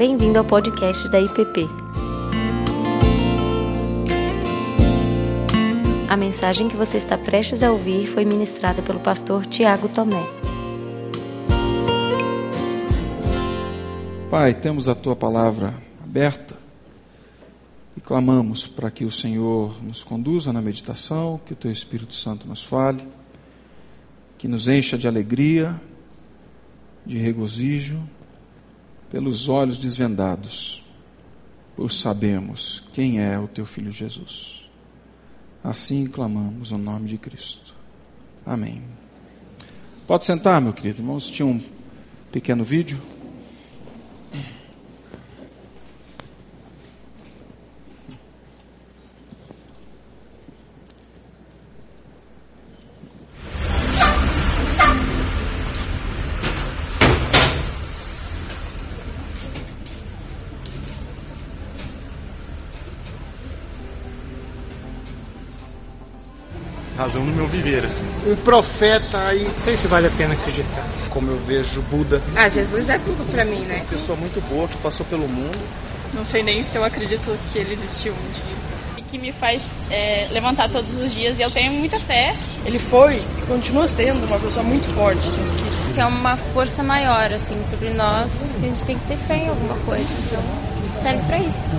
Bem-vindo ao podcast da IPP. A mensagem que você está prestes a ouvir foi ministrada pelo pastor Tiago Tomé. Pai, temos a tua palavra aberta e clamamos para que o Senhor nos conduza na meditação, que o teu Espírito Santo nos fale, que nos encha de alegria, de regozijo, pelos olhos desvendados, por sabemos quem é o teu filho Jesus. Assim clamamos no nome de Cristo. Amém. Pode sentar, meu querido. Irmãos, tinha um pequeno vídeo. Razão no meu viver, assim. Um profeta aí. Não sei se vale a pena acreditar. Como eu vejo Buda. Ah, Jesus é tudo pra mim, né? Uma pessoa muito boa que passou pelo mundo. Não sei nem se eu acredito que ele existiu um dia. E que me faz é, levantar todos os dias e eu tenho muita fé. Ele foi e continua sendo uma pessoa muito forte, assim, que... que é uma força maior, assim, sobre nós, que a gente tem que ter fé em alguma coisa. Então, serve para isso.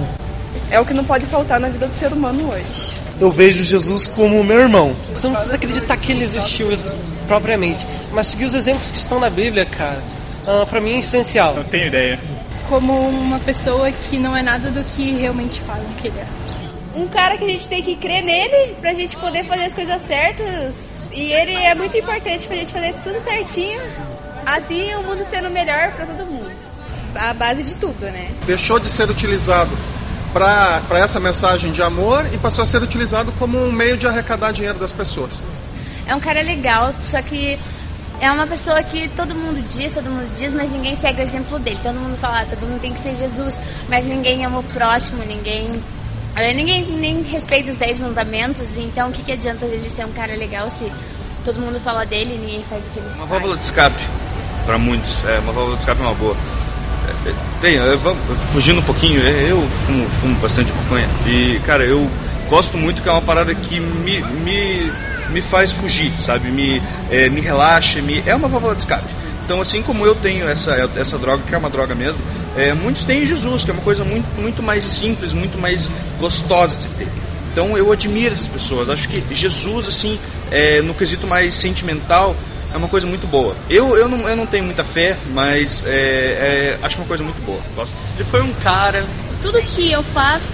É o que não pode faltar na vida do ser humano hoje eu vejo Jesus como meu irmão. Você não precisa acreditar que ele existiu propriamente, mas seguir os exemplos que estão na Bíblia, cara, uh, para mim é essencial. Não tenho ideia. Como uma pessoa que não é nada do que realmente falam que ele é. Um cara que a gente tem que crer nele pra gente poder fazer as coisas certas. E ele é muito importante pra gente fazer tudo certinho. Assim o mundo sendo melhor para todo mundo. A base de tudo, né? Deixou de ser utilizado para essa mensagem de amor e passou a ser utilizado como um meio de arrecadar dinheiro das pessoas. É um cara legal, só que é uma pessoa que todo mundo diz, todo mundo diz, mas ninguém segue o exemplo dele. Todo mundo fala, ah, todo mundo tem que ser Jesus, mas ninguém ama o próximo, ninguém. Eh, ninguém nem respeita os dez mandamentos, então o que, que adianta ele ser um cara legal se todo mundo fala dele e ninguém faz o que ele uma faz? Uma válvula de escape, para muitos. É, uma válvula de escape é uma boa. Bem, fugindo um pouquinho, eu fumo, fumo bastante maconha e, cara, eu gosto muito que é uma parada que me, me, me faz fugir, sabe? Me, é, me relaxa, me, é uma válvula de escape. Então, assim como eu tenho essa, essa droga, que é uma droga mesmo, é, muitos têm Jesus, que é uma coisa muito, muito mais simples, muito mais gostosa de ter. Então, eu admiro essas pessoas. Acho que Jesus, assim, é, no quesito mais sentimental, é uma coisa muito boa. Eu, eu, não, eu não tenho muita fé, mas é, é, acho uma coisa muito boa. Gosto. Ele foi um cara. Tudo que eu faço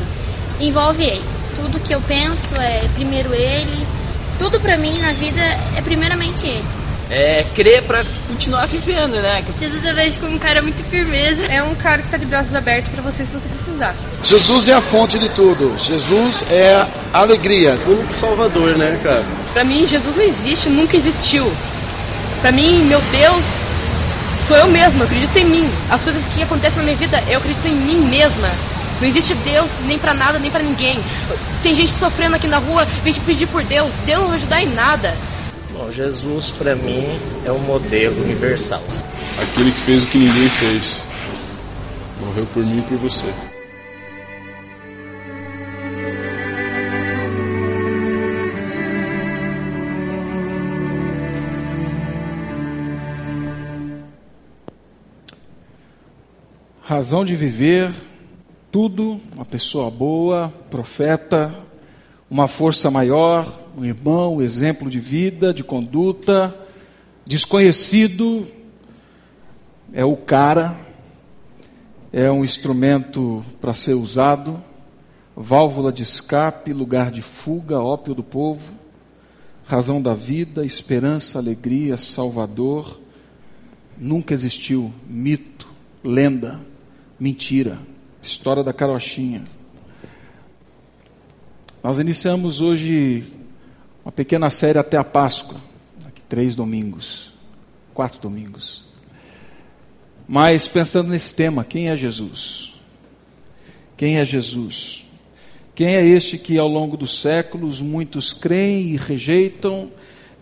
envolve ele. Tudo que eu penso é primeiro ele. Tudo pra mim na vida é primeiramente ele. É crer pra continuar vivendo, né? Jesus eu vejo como um cara muito firmeza. É um cara que tá de braços abertos para você se você precisar. Jesus é a fonte de tudo. Jesus é a alegria. O único salvador, né, cara? Pra mim, Jesus não existe, nunca existiu. Para mim, meu Deus, sou eu mesma, eu acredito em mim. As coisas que acontecem na minha vida, eu acredito em mim mesma. Não existe Deus nem para nada, nem para ninguém. Tem gente sofrendo aqui na rua, vem te pedir por Deus. Deus não vai ajudar em nada. Bom, Jesus para mim é um modelo universal. Aquele que fez o que ninguém fez. Morreu por mim e por você. Razão de viver, tudo, uma pessoa boa, profeta, uma força maior, um irmão, exemplo de vida, de conduta, desconhecido, é o cara, é um instrumento para ser usado, válvula de escape, lugar de fuga, ópio do povo, razão da vida, esperança, alegria, salvador, nunca existiu mito, lenda mentira. História da carochinha. Nós iniciamos hoje uma pequena série até a Páscoa. Três domingos. Quatro domingos. Mas pensando nesse tema, quem é Jesus? Quem é Jesus? Quem é este que ao longo dos séculos muitos creem e rejeitam?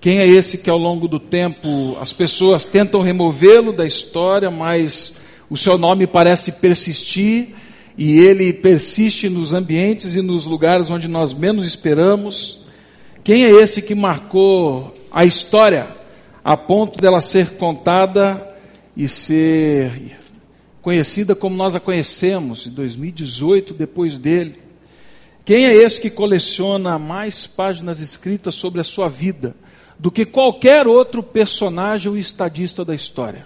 Quem é esse que ao longo do tempo as pessoas tentam removê-lo da história, mas O seu nome parece persistir e ele persiste nos ambientes e nos lugares onde nós menos esperamos. Quem é esse que marcou a história a ponto dela ser contada e ser conhecida como nós a conhecemos em 2018, depois dele? Quem é esse que coleciona mais páginas escritas sobre a sua vida do que qualquer outro personagem ou estadista da história?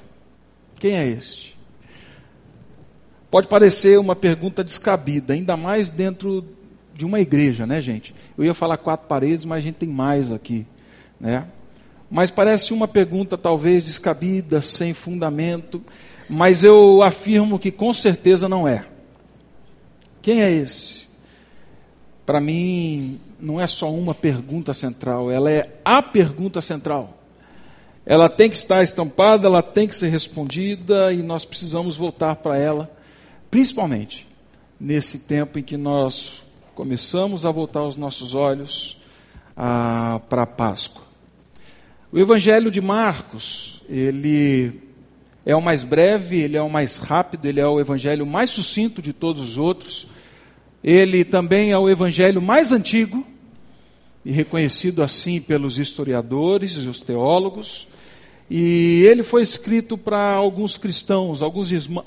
Quem é este? Pode parecer uma pergunta descabida, ainda mais dentro de uma igreja, né, gente? Eu ia falar quatro paredes, mas a gente tem mais aqui, né? Mas parece uma pergunta talvez descabida, sem fundamento, mas eu afirmo que com certeza não é. Quem é esse? Para mim, não é só uma pergunta central, ela é a pergunta central. Ela tem que estar estampada, ela tem que ser respondida e nós precisamos voltar para ela Principalmente nesse tempo em que nós começamos a voltar os nossos olhos ah, para a Páscoa. O Evangelho de Marcos, ele é o mais breve, ele é o mais rápido, ele é o evangelho mais sucinto de todos os outros. Ele também é o evangelho mais antigo e reconhecido assim pelos historiadores e os teólogos. E ele foi escrito para alguns cristãos, alguns, irmãos,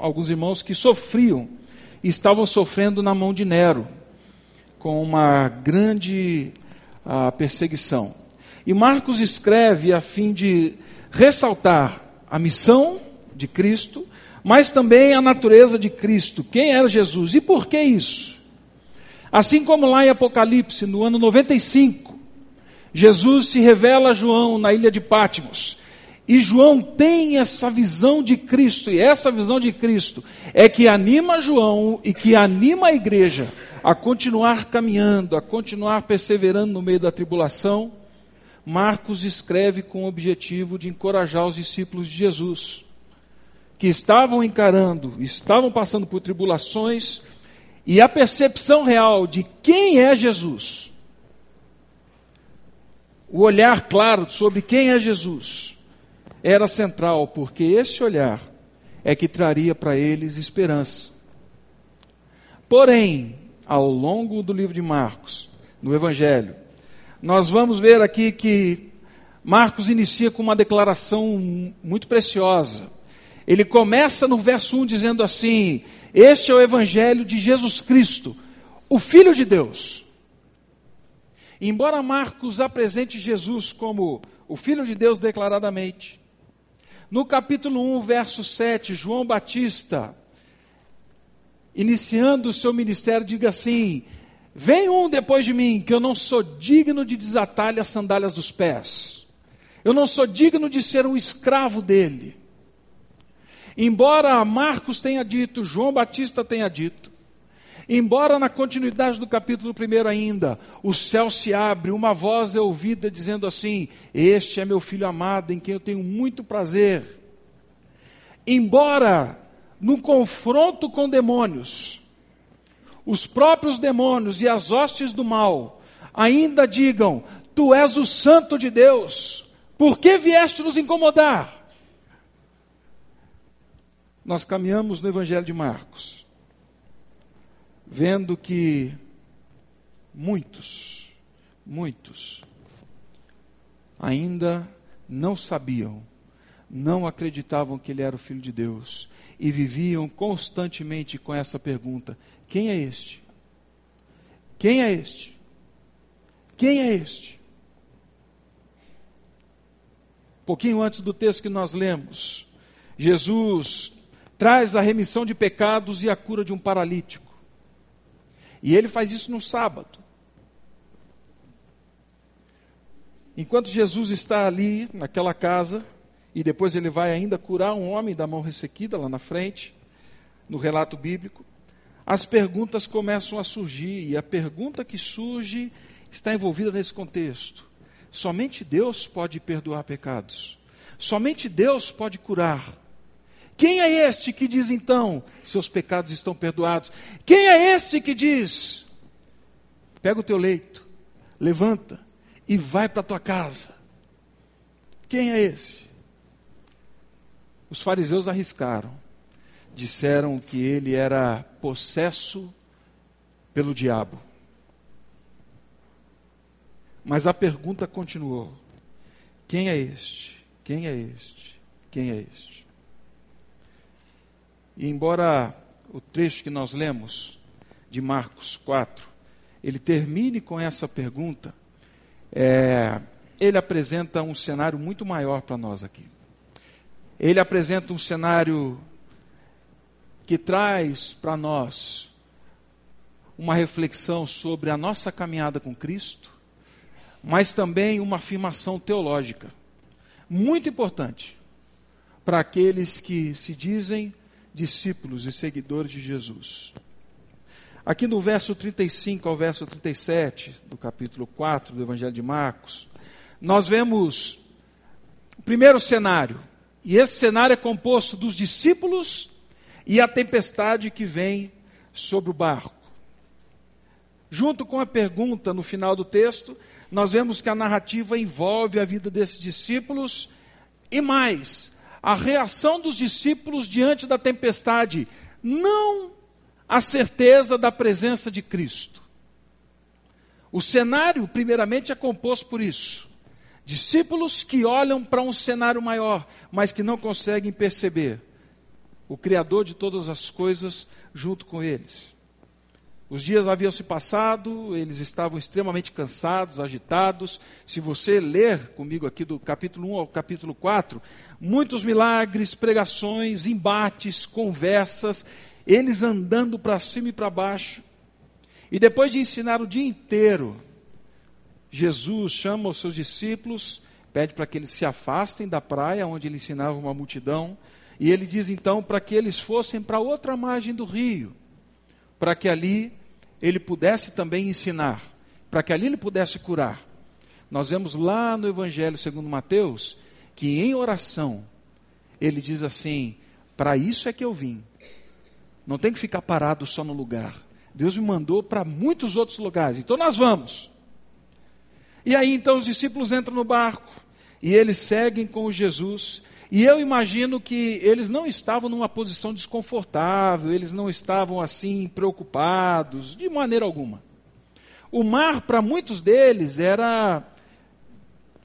alguns irmãos que sofriam estavam sofrendo na mão de Nero, com uma grande uh, perseguição. E Marcos escreve a fim de ressaltar a missão de Cristo, mas também a natureza de Cristo. Quem era Jesus e por que isso? Assim como lá em Apocalipse, no ano 95, Jesus se revela a João na ilha de Patmos. E João tem essa visão de Cristo, e essa visão de Cristo é que anima João e que anima a igreja a continuar caminhando, a continuar perseverando no meio da tribulação. Marcos escreve com o objetivo de encorajar os discípulos de Jesus, que estavam encarando, estavam passando por tribulações, e a percepção real de quem é Jesus o olhar claro sobre quem é Jesus era central, porque esse olhar é que traria para eles esperança. Porém, ao longo do livro de Marcos, no Evangelho, nós vamos ver aqui que Marcos inicia com uma declaração muito preciosa. Ele começa no verso 1 dizendo assim: Este é o Evangelho de Jesus Cristo, o Filho de Deus Embora Marcos apresente Jesus como o Filho de Deus declaradamente, no capítulo 1, verso 7, João Batista, iniciando o seu ministério, diga assim: Vem um depois de mim, que eu não sou digno de desatar-lhe as sandálias dos pés. Eu não sou digno de ser um escravo dele. Embora Marcos tenha dito, João Batista tenha dito, Embora na continuidade do capítulo 1 ainda, o céu se abre, uma voz é ouvida dizendo assim: Este é meu filho amado, em quem eu tenho muito prazer. Embora no confronto com demônios, os próprios demônios e as hostes do mal ainda digam: Tu és o santo de Deus, por que vieste nos incomodar? Nós caminhamos no Evangelho de Marcos vendo que muitos, muitos, ainda não sabiam, não acreditavam que ele era o Filho de Deus e viviam constantemente com essa pergunta: quem é este? Quem é este? Quem é este? Pouquinho antes do texto que nós lemos, Jesus traz a remissão de pecados e a cura de um paralítico. E ele faz isso no sábado. Enquanto Jesus está ali naquela casa, e depois ele vai ainda curar um homem da mão ressequida lá na frente, no relato bíblico, as perguntas começam a surgir, e a pergunta que surge está envolvida nesse contexto. Somente Deus pode perdoar pecados. Somente Deus pode curar. Quem é este que diz então, seus pecados estão perdoados? Quem é esse que diz, pega o teu leito, levanta e vai para a tua casa? Quem é esse? Os fariseus arriscaram disseram que ele era possesso pelo diabo. Mas a pergunta continuou: quem é este? Quem é este? Quem é este? E embora o trecho que nós lemos de Marcos 4, ele termine com essa pergunta, é, ele apresenta um cenário muito maior para nós aqui. Ele apresenta um cenário que traz para nós uma reflexão sobre a nossa caminhada com Cristo, mas também uma afirmação teológica muito importante para aqueles que se dizem discípulos e seguidores de Jesus. Aqui no verso 35 ao verso 37 do capítulo 4 do Evangelho de Marcos, nós vemos o primeiro cenário, e esse cenário é composto dos discípulos e a tempestade que vem sobre o barco. Junto com a pergunta no final do texto, nós vemos que a narrativa envolve a vida desses discípulos e mais, a reação dos discípulos diante da tempestade, não a certeza da presença de Cristo. O cenário, primeiramente, é composto por isso. Discípulos que olham para um cenário maior, mas que não conseguem perceber o Criador de todas as coisas junto com eles. Os dias haviam se passado, eles estavam extremamente cansados, agitados. Se você ler comigo aqui do capítulo 1 ao capítulo 4, muitos milagres, pregações, embates, conversas, eles andando para cima e para baixo. E depois de ensinar o dia inteiro, Jesus chama os seus discípulos, pede para que eles se afastem da praia onde ele ensinava uma multidão, e ele diz então para que eles fossem para outra margem do rio, para que ali ele pudesse também ensinar, para que ali ele pudesse curar. Nós vemos lá no Evangelho segundo Mateus que em oração ele diz assim: para isso é que eu vim. Não tem que ficar parado só no lugar. Deus me mandou para muitos outros lugares. Então nós vamos. E aí então os discípulos entram no barco e eles seguem com Jesus e eu imagino que eles não estavam numa posição desconfortável, eles não estavam assim preocupados, de maneira alguma. O mar, para muitos deles, era,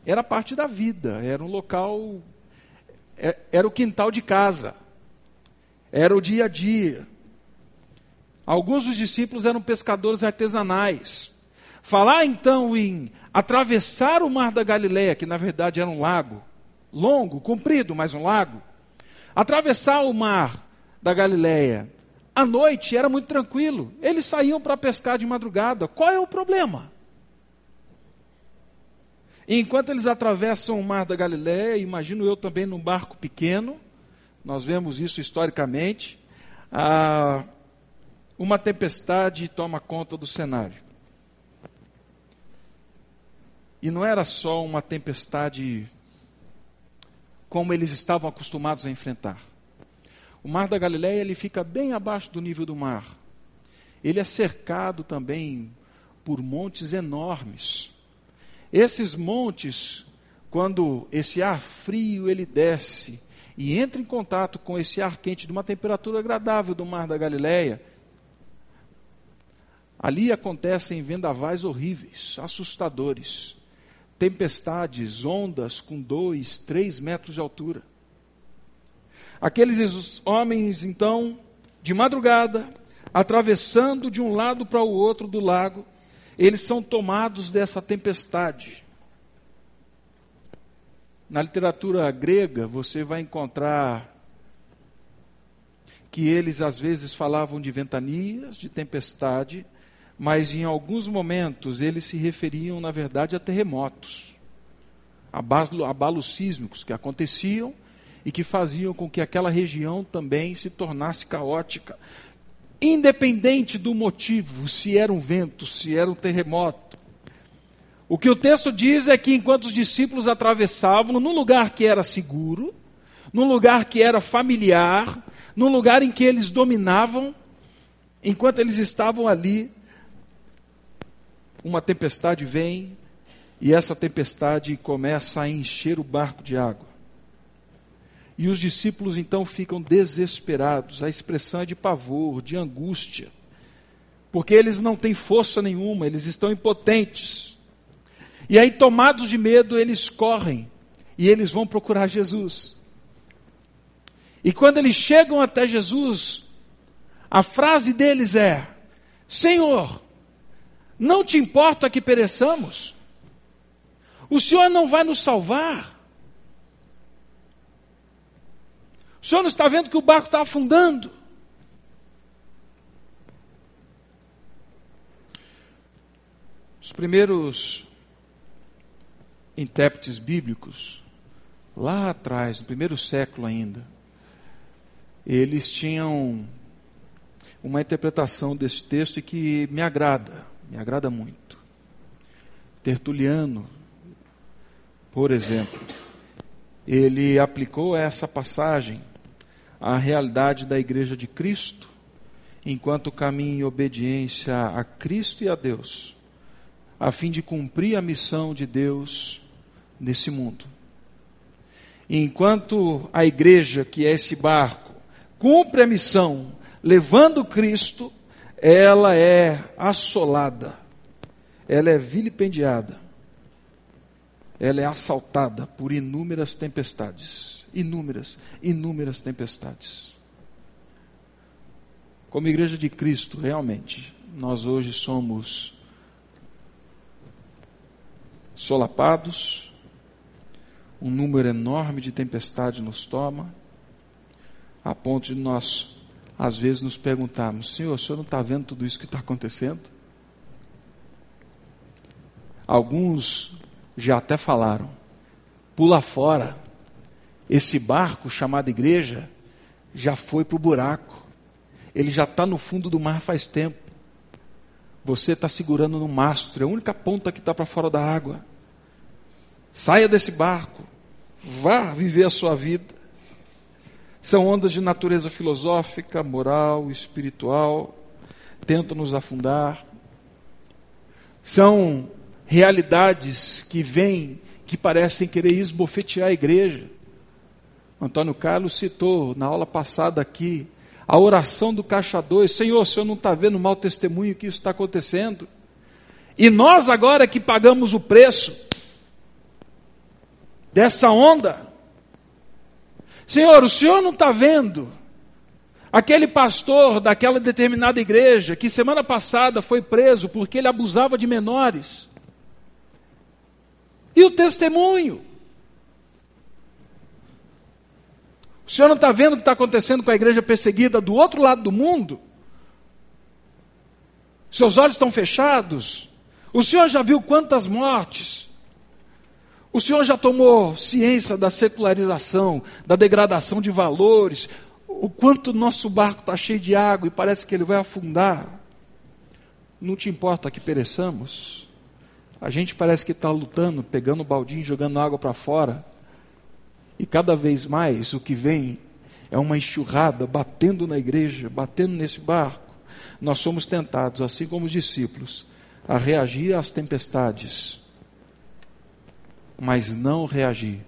era parte da vida, era um local, é, era o quintal de casa, era o dia a dia. Alguns dos discípulos eram pescadores artesanais. Falar então em atravessar o mar da Galileia, que na verdade era um lago, longo, comprido, mas um lago. Atravessar o mar da Galileia à noite era muito tranquilo. Eles saíam para pescar de madrugada. Qual é o problema? E enquanto eles atravessam o mar da Galileia, imagino eu também num barco pequeno, nós vemos isso historicamente, ah, uma tempestade toma conta do cenário. E não era só uma tempestade como eles estavam acostumados a enfrentar. O mar da Galileia ele fica bem abaixo do nível do mar. Ele é cercado também por montes enormes. Esses montes, quando esse ar frio ele desce e entra em contato com esse ar quente de uma temperatura agradável do mar da Galileia, ali acontecem vendavais horríveis, assustadores tempestades, ondas com dois, três metros de altura. Aqueles homens, então, de madrugada, atravessando de um lado para o outro do lago, eles são tomados dessa tempestade. Na literatura grega, você vai encontrar que eles às vezes falavam de ventanias, de tempestade, mas em alguns momentos eles se referiam, na verdade, a terremotos, abalos sísmicos que aconteciam e que faziam com que aquela região também se tornasse caótica. Independente do motivo, se era um vento, se era um terremoto. O que o texto diz é que enquanto os discípulos atravessavam num lugar que era seguro, num lugar que era familiar, num lugar em que eles dominavam, enquanto eles estavam ali, uma tempestade vem e essa tempestade começa a encher o barco de água. E os discípulos então ficam desesperados. A expressão é de pavor, de angústia. Porque eles não têm força nenhuma, eles estão impotentes. E aí, tomados de medo, eles correm e eles vão procurar Jesus. E quando eles chegam até Jesus, a frase deles é: Senhor, não te importa que pereçamos? O Senhor não vai nos salvar? O Senhor não está vendo que o barco está afundando? Os primeiros intérpretes bíblicos, lá atrás, no primeiro século ainda, eles tinham uma interpretação desse texto que me agrada, me agrada muito. Tertuliano, por exemplo, ele aplicou essa passagem à realidade da igreja de Cristo, enquanto caminha em obediência a Cristo e a Deus, a fim de cumprir a missão de Deus nesse mundo. Enquanto a igreja, que é esse barco, cumpre a missão levando Cristo, ela é assolada, ela é vilipendiada, ela é assaltada por inúmeras tempestades. Inúmeras, inúmeras tempestades. Como igreja de Cristo, realmente, nós hoje somos solapados, um número enorme de tempestades nos toma, a ponto de nós, às vezes, nos perguntarmos: Senhor, o senhor não está vendo tudo isso que está acontecendo? Alguns já até falaram: pula fora, esse barco chamado igreja já foi para o buraco, ele já está no fundo do mar faz tempo. Você está segurando no mastro, é a única ponta que está para fora da água. Saia desse barco, vá viver a sua vida. São ondas de natureza filosófica, moral, espiritual, tentam nos afundar. São realidades que vêm, que parecem querer esbofetear a igreja. Antônio Carlos citou na aula passada aqui a oração do caixa 2: Senhor, o senhor não está vendo o mau testemunho que isso está acontecendo? E nós agora que pagamos o preço dessa onda, Senhor, o senhor não está vendo aquele pastor daquela determinada igreja que semana passada foi preso porque ele abusava de menores? E o testemunho? O senhor não está vendo o que está acontecendo com a igreja perseguida do outro lado do mundo? Seus olhos estão fechados? O senhor já viu quantas mortes? O senhor já tomou ciência da secularização, da degradação de valores? O quanto nosso barco está cheio de água e parece que ele vai afundar? Não te importa que pereçamos? A gente parece que está lutando, pegando o baldinho, jogando água para fora e cada vez mais o que vem é uma enxurrada batendo na igreja, batendo nesse barco. Nós somos tentados, assim como os discípulos, a reagir às tempestades, mas não reagir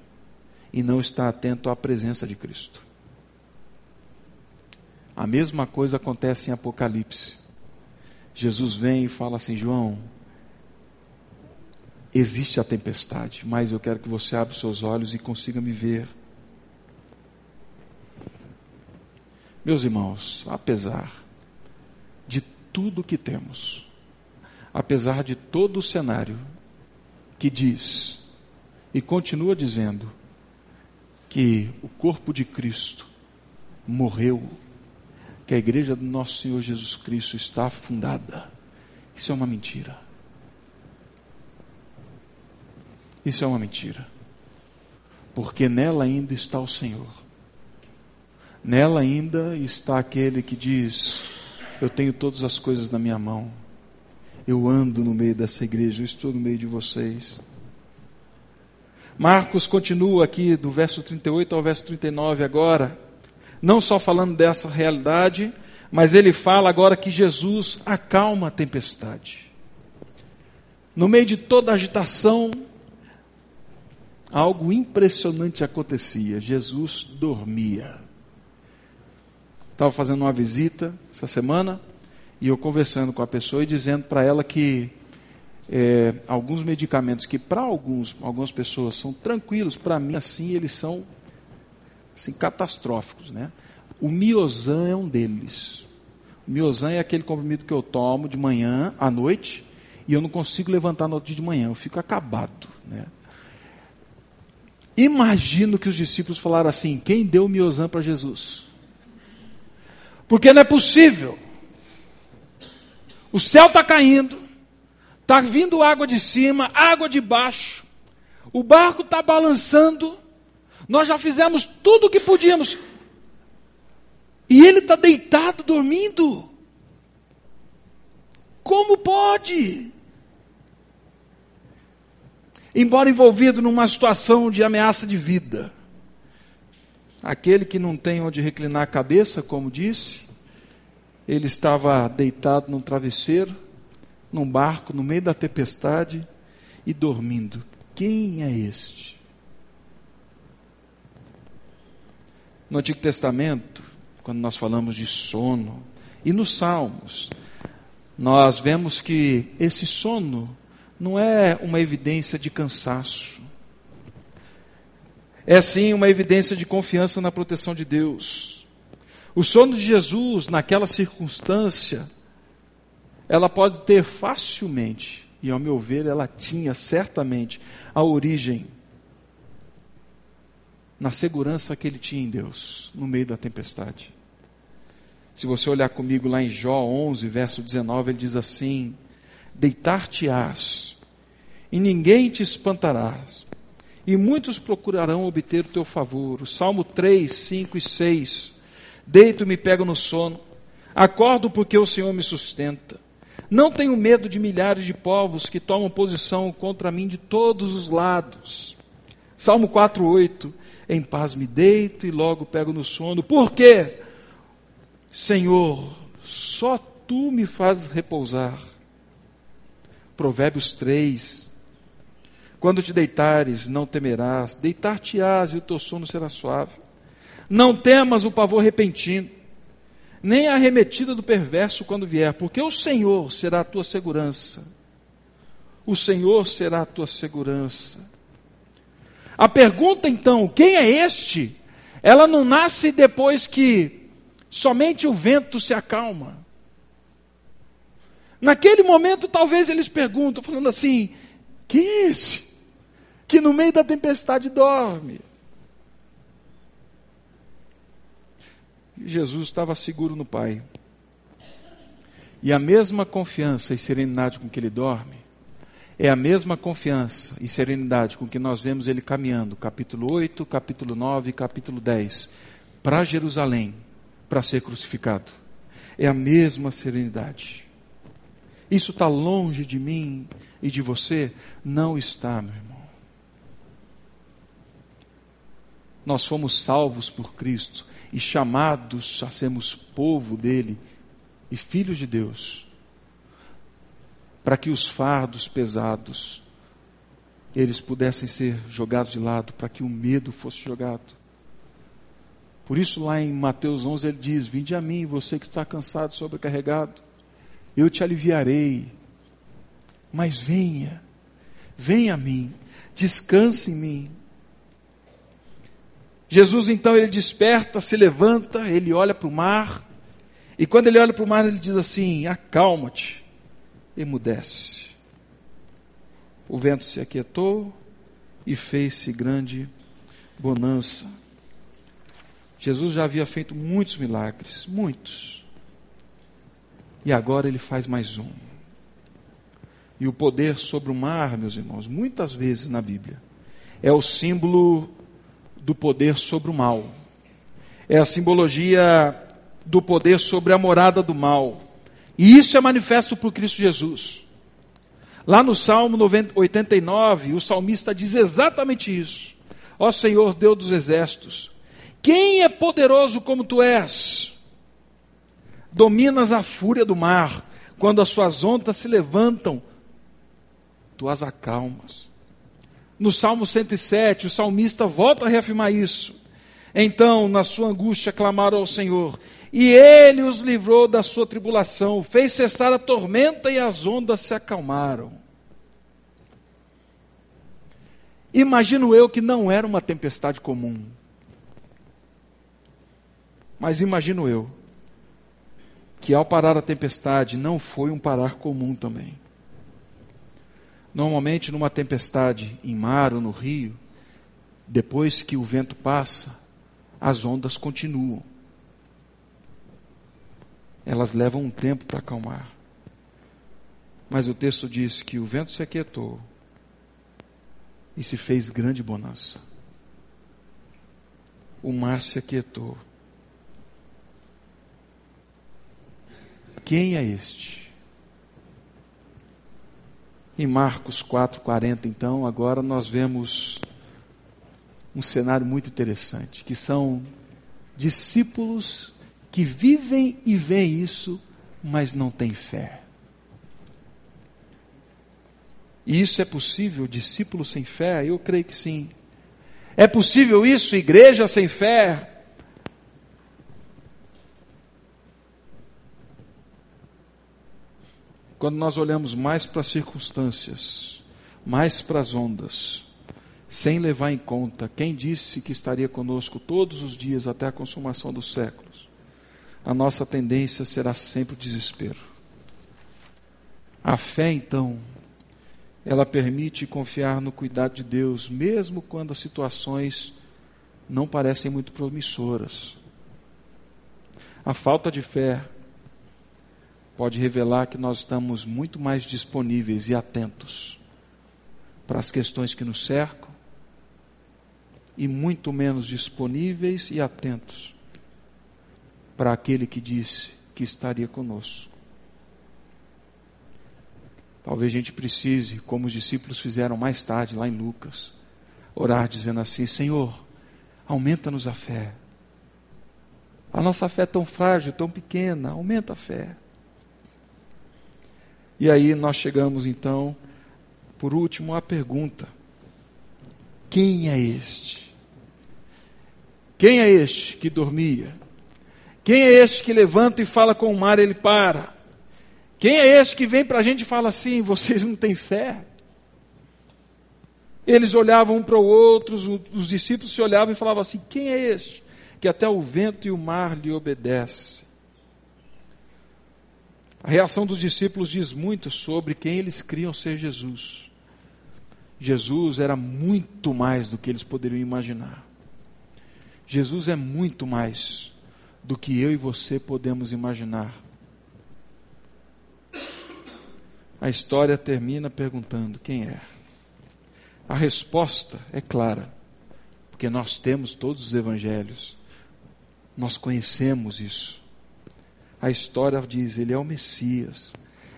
e não estar atento à presença de Cristo. A mesma coisa acontece em Apocalipse. Jesus vem e fala assim: João, existe a tempestade, mas eu quero que você abra os seus olhos e consiga me ver. Meus irmãos, apesar de tudo que temos, apesar de todo o cenário que diz e continua dizendo que o corpo de Cristo morreu, que a igreja do nosso Senhor Jesus Cristo está afundada, isso é uma mentira. Isso é uma mentira. Porque nela ainda está o Senhor. Nela ainda está aquele que diz: Eu tenho todas as coisas na minha mão. Eu ando no meio dessa igreja, eu estou no meio de vocês. Marcos continua aqui do verso 38 ao verso 39 agora, não só falando dessa realidade, mas ele fala agora que Jesus acalma a tempestade. No meio de toda a agitação, algo impressionante acontecia. Jesus dormia. Estava fazendo uma visita essa semana e eu conversando com a pessoa e dizendo para ela que é, alguns medicamentos que para alguns, algumas pessoas são tranquilos, para mim assim eles são assim, catastróficos, né? O miozan é um deles. O miozan é aquele comprimido que eu tomo de manhã à noite e eu não consigo levantar no outro dia de manhã, eu fico acabado, né? Imagino que os discípulos falaram assim: quem deu o miozan para Jesus? Porque não é possível. O céu está caindo, Está vindo água de cima, água de baixo. O barco está balançando. Nós já fizemos tudo o que podíamos. E ele está deitado, dormindo. Como pode? Embora envolvido numa situação de ameaça de vida. Aquele que não tem onde reclinar a cabeça, como disse, ele estava deitado num travesseiro num barco no meio da tempestade e dormindo. Quem é este? No Antigo Testamento, quando nós falamos de sono, e nos Salmos, nós vemos que esse sono não é uma evidência de cansaço. É sim uma evidência de confiança na proteção de Deus. O sono de Jesus, naquela circunstância, ela pode ter facilmente, e ao meu ver, ela tinha certamente a origem na segurança que ele tinha em Deus, no meio da tempestade. Se você olhar comigo lá em Jó 11, verso 19, ele diz assim: Deitar-te-ás, e ninguém te espantarás, e muitos procurarão obter o teu favor. O Salmo 3, 5 e 6. Deito e pego no sono, acordo porque o Senhor me sustenta. Não tenho medo de milhares de povos que tomam posição contra mim de todos os lados. Salmo 4:8. Em paz me deito e logo pego no sono. Por quê? Senhor, só tu me fazes repousar. Provérbios 3. Quando te deitares, não temerás, deitar-te-ás e o teu sono será suave. Não temas o pavor repentino nem a arremetida do perverso quando vier, porque o Senhor será a tua segurança. O Senhor será a tua segurança. A pergunta então, quem é este? Ela não nasce depois que somente o vento se acalma. Naquele momento, talvez eles perguntam, falando assim: quem é esse? Que no meio da tempestade dorme. Jesus estava seguro no Pai. E a mesma confiança e serenidade com que ele dorme é a mesma confiança e serenidade com que nós vemos ele caminhando, capítulo 8, capítulo 9 capítulo 10, para Jerusalém, para ser crucificado. É a mesma serenidade. Isso está longe de mim e de você? Não está, meu irmão. Nós fomos salvos por Cristo e chamados a sermos povo dele e filhos de Deus, para que os fardos pesados eles pudessem ser jogados de lado, para que o medo fosse jogado. Por isso, lá em Mateus 11, ele diz: Vinde a mim, você que está cansado, sobrecarregado, eu te aliviarei. Mas venha, venha a mim, descanse em mim. Jesus então ele desperta, se levanta, ele olha para o mar, e quando ele olha para o mar, ele diz assim: Acalma-te, emudece. O vento se aquietou e fez-se grande bonança. Jesus já havia feito muitos milagres, muitos. E agora ele faz mais um. E o poder sobre o mar, meus irmãos, muitas vezes na Bíblia, é o símbolo do poder sobre o mal. É a simbologia do poder sobre a morada do mal. E isso é manifesto por Cristo Jesus. Lá no Salmo 89, o salmista diz exatamente isso. Ó Senhor, Deus dos exércitos, quem é poderoso como tu és? Dominas a fúria do mar, quando as suas ondas se levantam, tu as acalmas. No Salmo 107, o salmista volta a reafirmar isso. Então, na sua angústia, clamaram ao Senhor, e ele os livrou da sua tribulação, fez cessar a tormenta e as ondas se acalmaram. Imagino eu que não era uma tempestade comum. Mas imagino eu que ao parar a tempestade não foi um parar comum também. Normalmente, numa tempestade em mar ou no rio, depois que o vento passa, as ondas continuam. Elas levam um tempo para acalmar. Mas o texto diz que o vento se aquietou e se fez grande bonança. O mar se aquietou. Quem é este? Em Marcos 4:40, então, agora nós vemos um cenário muito interessante, que são discípulos que vivem e veem isso, mas não têm fé. E isso é possível, discípulo sem fé? Eu creio que sim. É possível isso, igreja sem fé? Quando nós olhamos mais para as circunstâncias, mais para as ondas, sem levar em conta quem disse que estaria conosco todos os dias até a consumação dos séculos, a nossa tendência será sempre o desespero. A fé, então, ela permite confiar no cuidado de Deus, mesmo quando as situações não parecem muito promissoras. A falta de fé pode revelar que nós estamos muito mais disponíveis e atentos para as questões que nos cercam e muito menos disponíveis e atentos para aquele que disse que estaria conosco. Talvez a gente precise, como os discípulos fizeram mais tarde lá em Lucas, orar dizendo assim: Senhor, aumenta-nos a fé. A nossa fé é tão frágil, tão pequena, aumenta a fé. E aí nós chegamos então, por último, à pergunta: quem é este? Quem é este que dormia? Quem é este que levanta e fala com o mar e ele para? Quem é este que vem para a gente e fala assim: vocês não têm fé? Eles olhavam um para o outro, os discípulos se olhavam e falavam assim: quem é este? Que até o vento e o mar lhe obedecem. A reação dos discípulos diz muito sobre quem eles criam ser Jesus. Jesus era muito mais do que eles poderiam imaginar. Jesus é muito mais do que eu e você podemos imaginar. A história termina perguntando: quem é? A resposta é clara, porque nós temos todos os evangelhos, nós conhecemos isso. A história diz: ele é o Messias.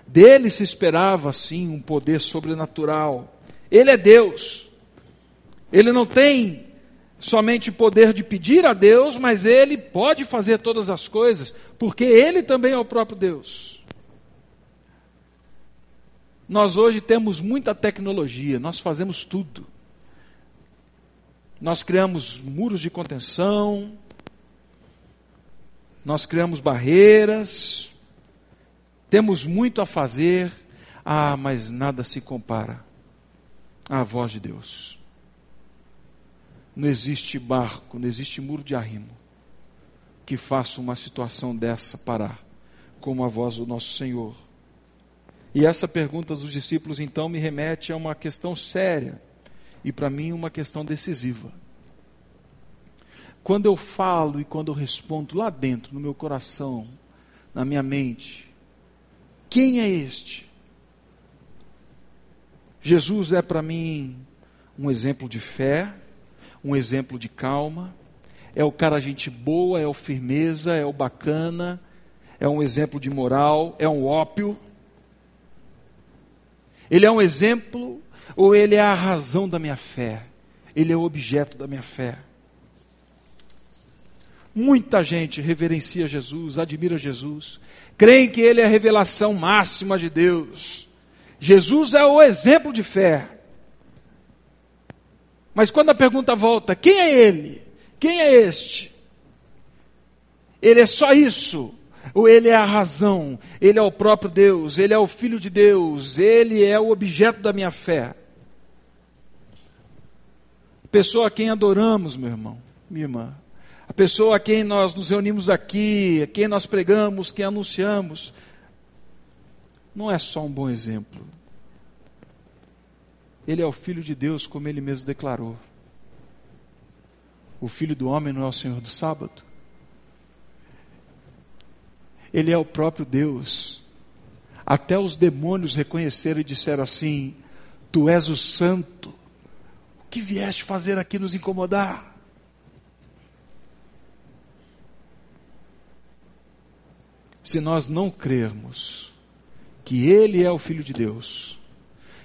Dele se esperava, assim, um poder sobrenatural. Ele é Deus. Ele não tem somente poder de pedir a Deus, mas ele pode fazer todas as coisas, porque ele também é o próprio Deus. Nós hoje temos muita tecnologia, nós fazemos tudo. Nós criamos muros de contenção, nós criamos barreiras, temos muito a fazer, ah, mas nada se compara à voz de Deus. Não existe barco, não existe muro de arrimo que faça uma situação dessa parar, como a voz do nosso Senhor. E essa pergunta dos discípulos então me remete a uma questão séria e para mim uma questão decisiva. Quando eu falo e quando eu respondo lá dentro, no meu coração, na minha mente, quem é este? Jesus é para mim um exemplo de fé, um exemplo de calma, é o cara gente boa, é o firmeza, é o bacana, é um exemplo de moral, é um ópio. Ele é um exemplo ou ele é a razão da minha fé? Ele é o objeto da minha fé. Muita gente reverencia Jesus, admira Jesus, creem que ele é a revelação máxima de Deus. Jesus é o exemplo de fé. Mas quando a pergunta volta, quem é ele? Quem é este? Ele é só isso? Ou ele é a razão? Ele é o próprio Deus? Ele é o Filho de Deus? Ele é o objeto da minha fé? pessoa a quem adoramos, meu irmão, minha irmã, a pessoa a quem nós nos reunimos aqui, a quem nós pregamos, quem anunciamos, não é só um bom exemplo. Ele é o Filho de Deus, como ele mesmo declarou. O Filho do homem não é o Senhor do sábado. Ele é o próprio Deus. Até os demônios reconheceram e disseram assim: Tu és o Santo que vieste fazer aqui nos incomodar? Se nós não crermos que Ele é o Filho de Deus,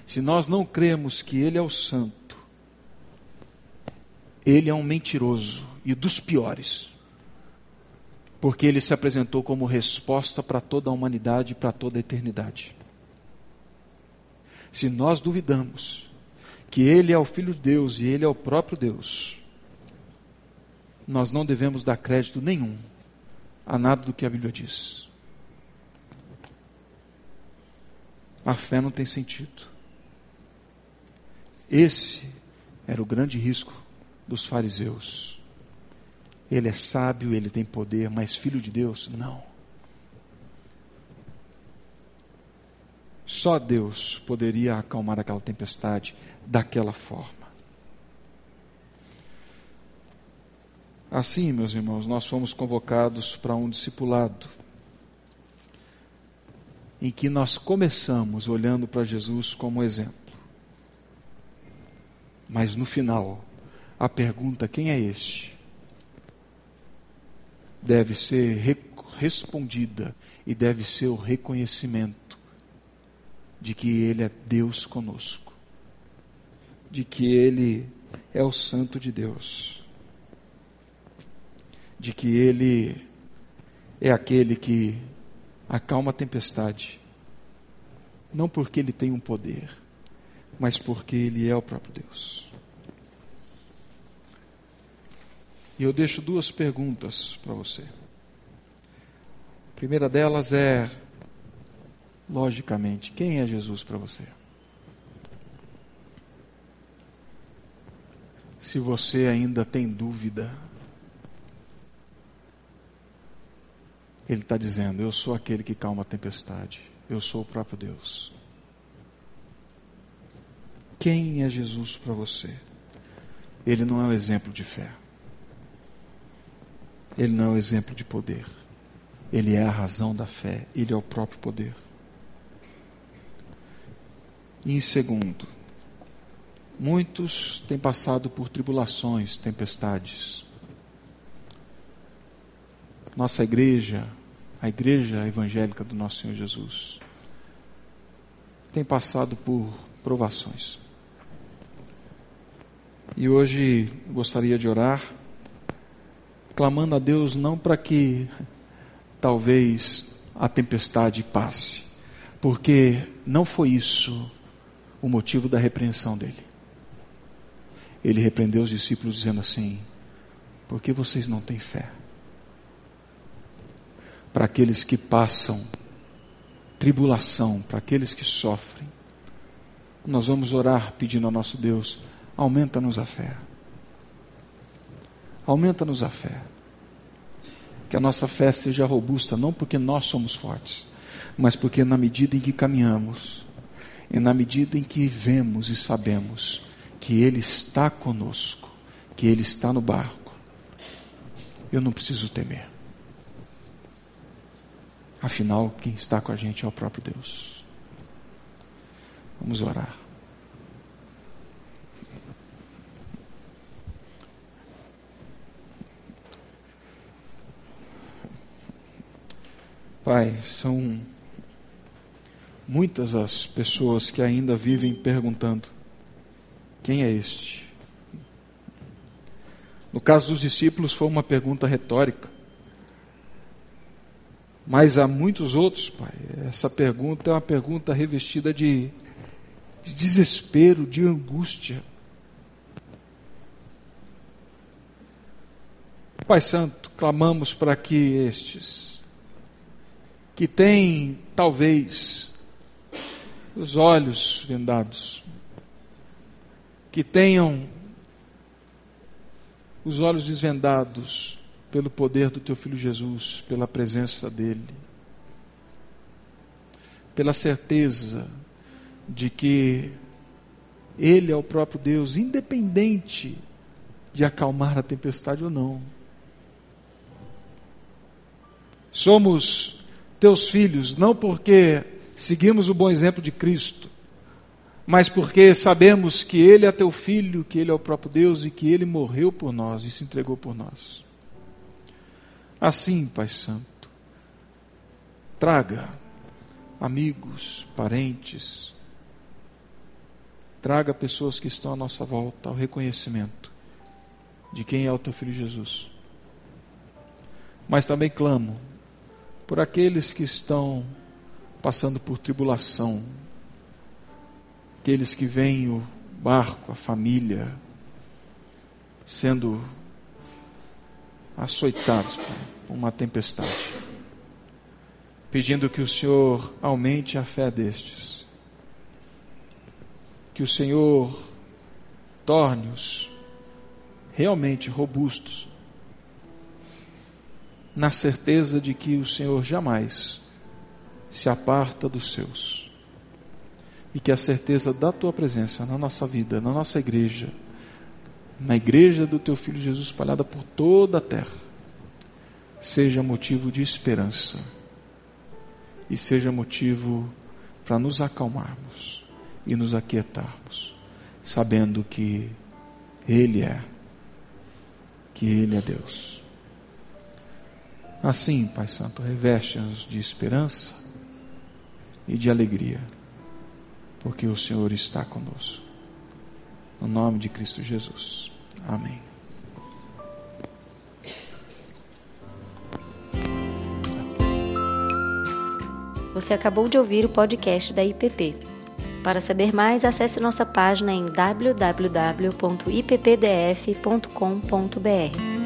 se nós não cremos que Ele é o Santo, Ele é um mentiroso e dos piores, porque Ele se apresentou como resposta para toda a humanidade e para toda a eternidade. Se nós duvidamos, que Ele é o Filho de Deus e Ele é o próprio Deus, nós não devemos dar crédito nenhum a nada do que a Bíblia diz. A fé não tem sentido. Esse era o grande risco dos fariseus. Ele é sábio, ele tem poder, mas filho de Deus? Não. Só Deus poderia acalmar aquela tempestade daquela forma. Assim, meus irmãos, nós fomos convocados para um discipulado em que nós começamos olhando para Jesus como exemplo. Mas no final, a pergunta: quem é este? deve ser re respondida e deve ser o reconhecimento de que Ele é Deus conosco de que Ele é o Santo de Deus, de que Ele é aquele que acalma a tempestade, não porque Ele tem um poder, mas porque Ele é o próprio Deus. E eu deixo duas perguntas para você. A primeira delas é, logicamente, quem é Jesus para você? se você ainda tem dúvida. Ele está dizendo: Eu sou aquele que calma a tempestade. Eu sou o próprio Deus. Quem é Jesus para você? Ele não é o exemplo de fé. Ele não é o exemplo de poder. Ele é a razão da fé. Ele é o próprio poder. E em segundo, Muitos têm passado por tribulações, tempestades. Nossa igreja, a igreja evangélica do nosso Senhor Jesus, tem passado por provações. E hoje gostaria de orar, clamando a Deus não para que talvez a tempestade passe, porque não foi isso o motivo da repreensão dele ele repreendeu os discípulos dizendo assim: Por que vocês não têm fé? Para aqueles que passam tribulação, para aqueles que sofrem, nós vamos orar pedindo ao nosso Deus: aumenta-nos a fé. Aumenta-nos a fé. Que a nossa fé seja robusta, não porque nós somos fortes, mas porque na medida em que caminhamos, e na medida em que vemos e sabemos que Ele está conosco, que Ele está no barco, eu não preciso temer. Afinal, quem está com a gente é o próprio Deus. Vamos orar. Pai, são muitas as pessoas que ainda vivem perguntando: quem é este? No caso dos discípulos, foi uma pergunta retórica. Mas há muitos outros, Pai. Essa pergunta é uma pergunta revestida de, de desespero, de angústia. Pai Santo, clamamos para que estes, que têm talvez os olhos vendados, que tenham os olhos desvendados, pelo poder do Teu Filho Jesus, pela presença dEle, pela certeza de que Ele é o próprio Deus, independente de acalmar a tempestade ou não. Somos teus filhos, não porque seguimos o bom exemplo de Cristo, mas porque sabemos que Ele é teu filho, que Ele é o próprio Deus e que Ele morreu por nós e se entregou por nós. Assim, Pai Santo, traga amigos, parentes, traga pessoas que estão à nossa volta ao reconhecimento de quem é o teu filho Jesus. Mas também clamo por aqueles que estão passando por tribulação, aqueles que veem o barco, a família, sendo açoitados por uma tempestade, pedindo que o Senhor aumente a fé destes, que o Senhor torne-os realmente robustos, na certeza de que o Senhor jamais se aparta dos seus. E que a certeza da tua presença na nossa vida, na nossa igreja, na igreja do teu filho Jesus espalhada por toda a terra, seja motivo de esperança e seja motivo para nos acalmarmos e nos aquietarmos, sabendo que Ele é, que Ele é Deus. Assim, Pai Santo, reveste-nos de esperança e de alegria, porque o Senhor está conosco. No nome de Cristo Jesus. Amém. Você acabou de ouvir o podcast da IPP. Para saber mais, acesse nossa página em www.ippdf.com.br.